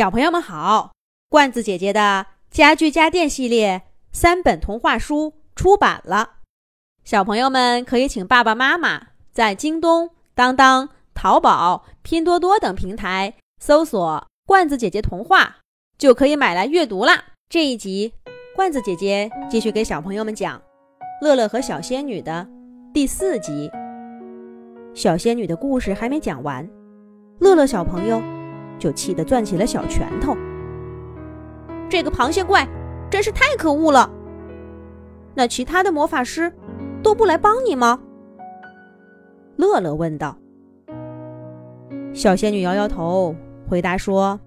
小朋友们好，罐子姐姐的家具家电系列三本童话书出版了，小朋友们可以请爸爸妈妈在京东、当当、淘宝、拼多多等平台搜索“罐子姐姐童话”，就可以买来阅读啦。这一集，罐子姐姐继续给小朋友们讲《乐乐和小仙女》的第四集。小仙女的故事还没讲完，乐乐小朋友。就气得攥起了小拳头。这个螃蟹怪真是太可恶了！那其他的魔法师都不来帮你吗？乐乐问道。小仙女摇摇头，回答说：“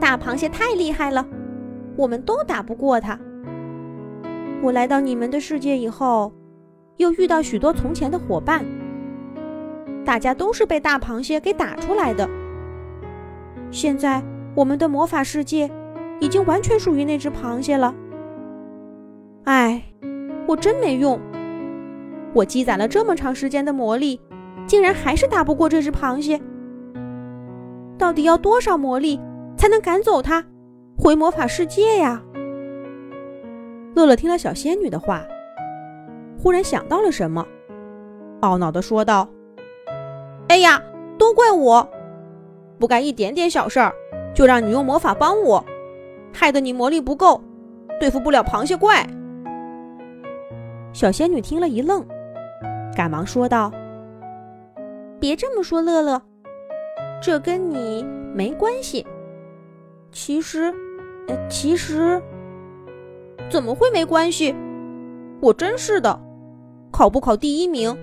大螃蟹太厉害了，我们都打不过它。我来到你们的世界以后，又遇到许多从前的伙伴，大家都是被大螃蟹给打出来的。”现在我们的魔法世界已经完全属于那只螃蟹了。哎，我真没用！我积攒了这么长时间的魔力，竟然还是打不过这只螃蟹。到底要多少魔力才能赶走它，回魔法世界呀？乐乐听了小仙女的话，忽然想到了什么，懊恼地说道：“哎呀，都怪我！”不干一点点小事儿，就让你用魔法帮我，害得你魔力不够，对付不了螃蟹怪。小仙女听了一愣，赶忙说道：“别这么说，乐乐，这跟你没关系。其实，呃，其实怎么会没关系？我真是的，考不考第一名，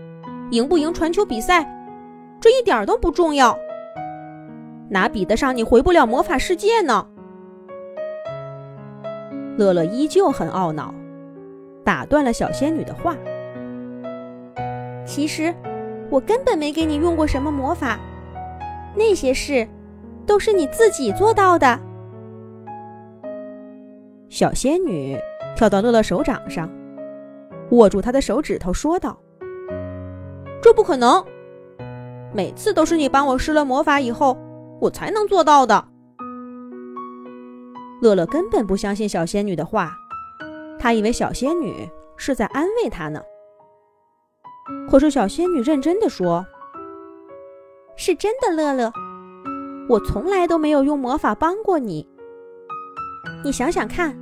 赢不赢传球比赛，这一点都不重要。”哪比得上你回不了魔法世界呢？乐乐依旧很懊恼，打断了小仙女的话。其实，我根本没给你用过什么魔法，那些事都是你自己做到的。小仙女跳到乐乐手掌上，握住他的手指头，说道：“这不可能，每次都是你帮我施了魔法以后。”我才能做到的。乐乐根本不相信小仙女的话，他以为小仙女是在安慰他呢。可是小仙女认真的说：“是真的，乐乐，我从来都没有用魔法帮过你。你想想看，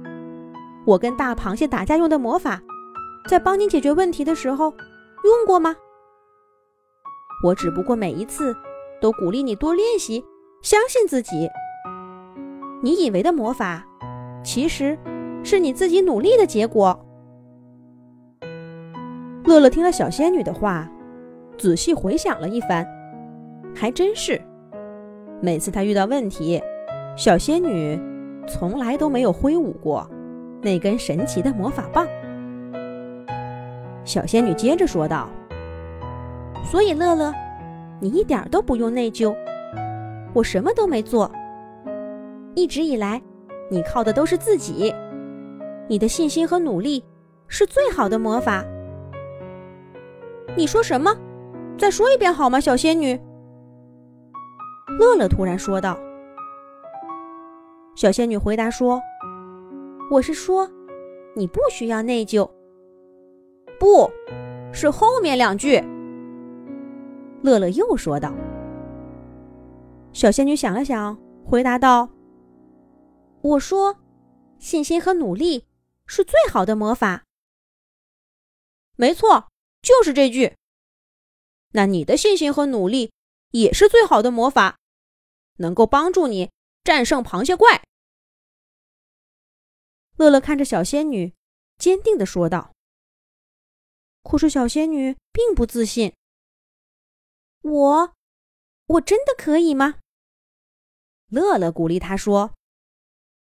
我跟大螃蟹打架用的魔法，在帮你解决问题的时候用过吗？我只不过每一次都鼓励你多练习。”相信自己。你以为的魔法，其实是你自己努力的结果。乐乐听了小仙女的话，仔细回想了一番，还真是。每次他遇到问题，小仙女从来都没有挥舞过那根神奇的魔法棒。小仙女接着说道：“所以，乐乐，你一点都不用内疚。”我什么都没做，一直以来，你靠的都是自己。你的信心和努力是最好的魔法。你说什么？再说一遍好吗，小仙女？乐乐突然说道。小仙女回答说：“我是说，你不需要内疚。不是后面两句。”乐乐又说道。小仙女想了想，回答道：“我说，信心和努力是最好的魔法。没错，就是这句。那你的信心和努力也是最好的魔法，能够帮助你战胜螃蟹怪。”乐乐看着小仙女，坚定的说道。可是小仙女并不自信。我，我真的可以吗？乐乐鼓励他说：“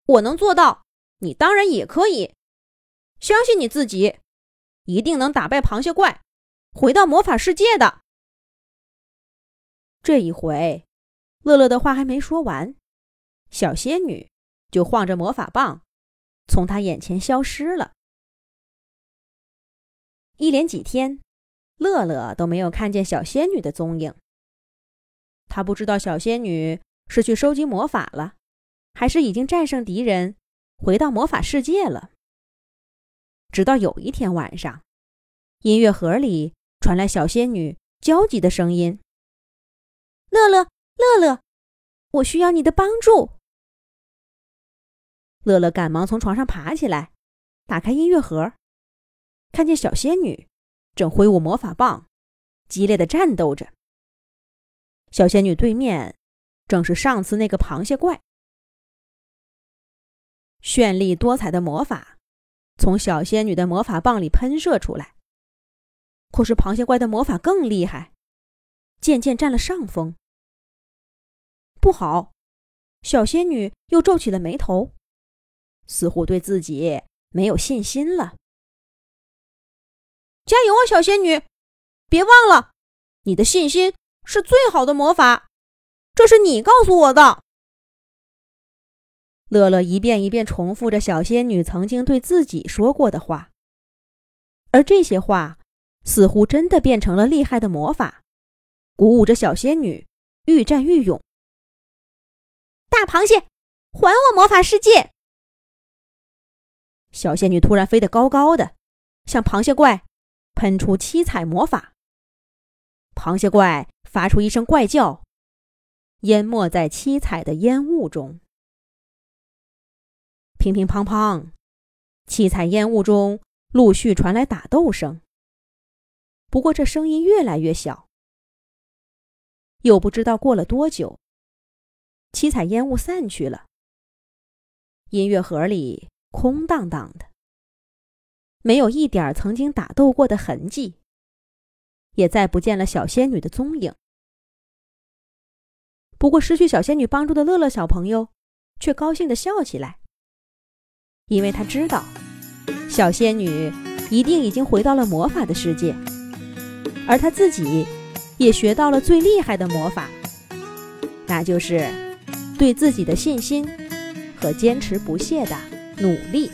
我能做到，你当然也可以。相信你自己，一定能打败螃蟹怪，回到魔法世界的。”这一回，乐乐的话还没说完，小仙女就晃着魔法棒从他眼前消失了。一连几天，乐乐都没有看见小仙女的踪影。他不知道小仙女。是去收集魔法了，还是已经战胜敌人，回到魔法世界了。直到有一天晚上，音乐盒里传来小仙女焦急的声音：“乐乐，乐乐，我需要你的帮助。”乐乐赶忙从床上爬起来，打开音乐盒，看见小仙女正挥舞魔法棒，激烈的战斗着。小仙女对面正是上次那个螃蟹怪，绚丽多彩的魔法从小仙女的魔法棒里喷射出来。可是螃蟹怪的魔法更厉害，渐渐占了上风。不好，小仙女又皱起了眉头。似乎对自己没有信心了。加油啊，小仙女！别忘了，你的信心是最好的魔法。这是你告诉我的。乐乐一遍一遍重复着小仙女曾经对自己说过的话，而这些话似乎真的变成了厉害的魔法，鼓舞着小仙女愈战愈勇。大螃蟹，还我魔法世界！小仙女突然飞得高高的，向螃蟹怪喷出七彩魔法。螃蟹怪发出一声怪叫，淹没在七彩的烟雾中。乒乒乓乓，七彩烟雾中陆续传来打斗声。不过这声音越来越小。又不知道过了多久，七彩烟雾散去了。音乐盒里。空荡荡的，没有一点曾经打斗过的痕迹，也再不见了小仙女的踪影。不过，失去小仙女帮助的乐乐小朋友却高兴的笑起来，因为他知道，小仙女一定已经回到了魔法的世界，而他自己也学到了最厉害的魔法，那就是对自己的信心和坚持不懈的。努力。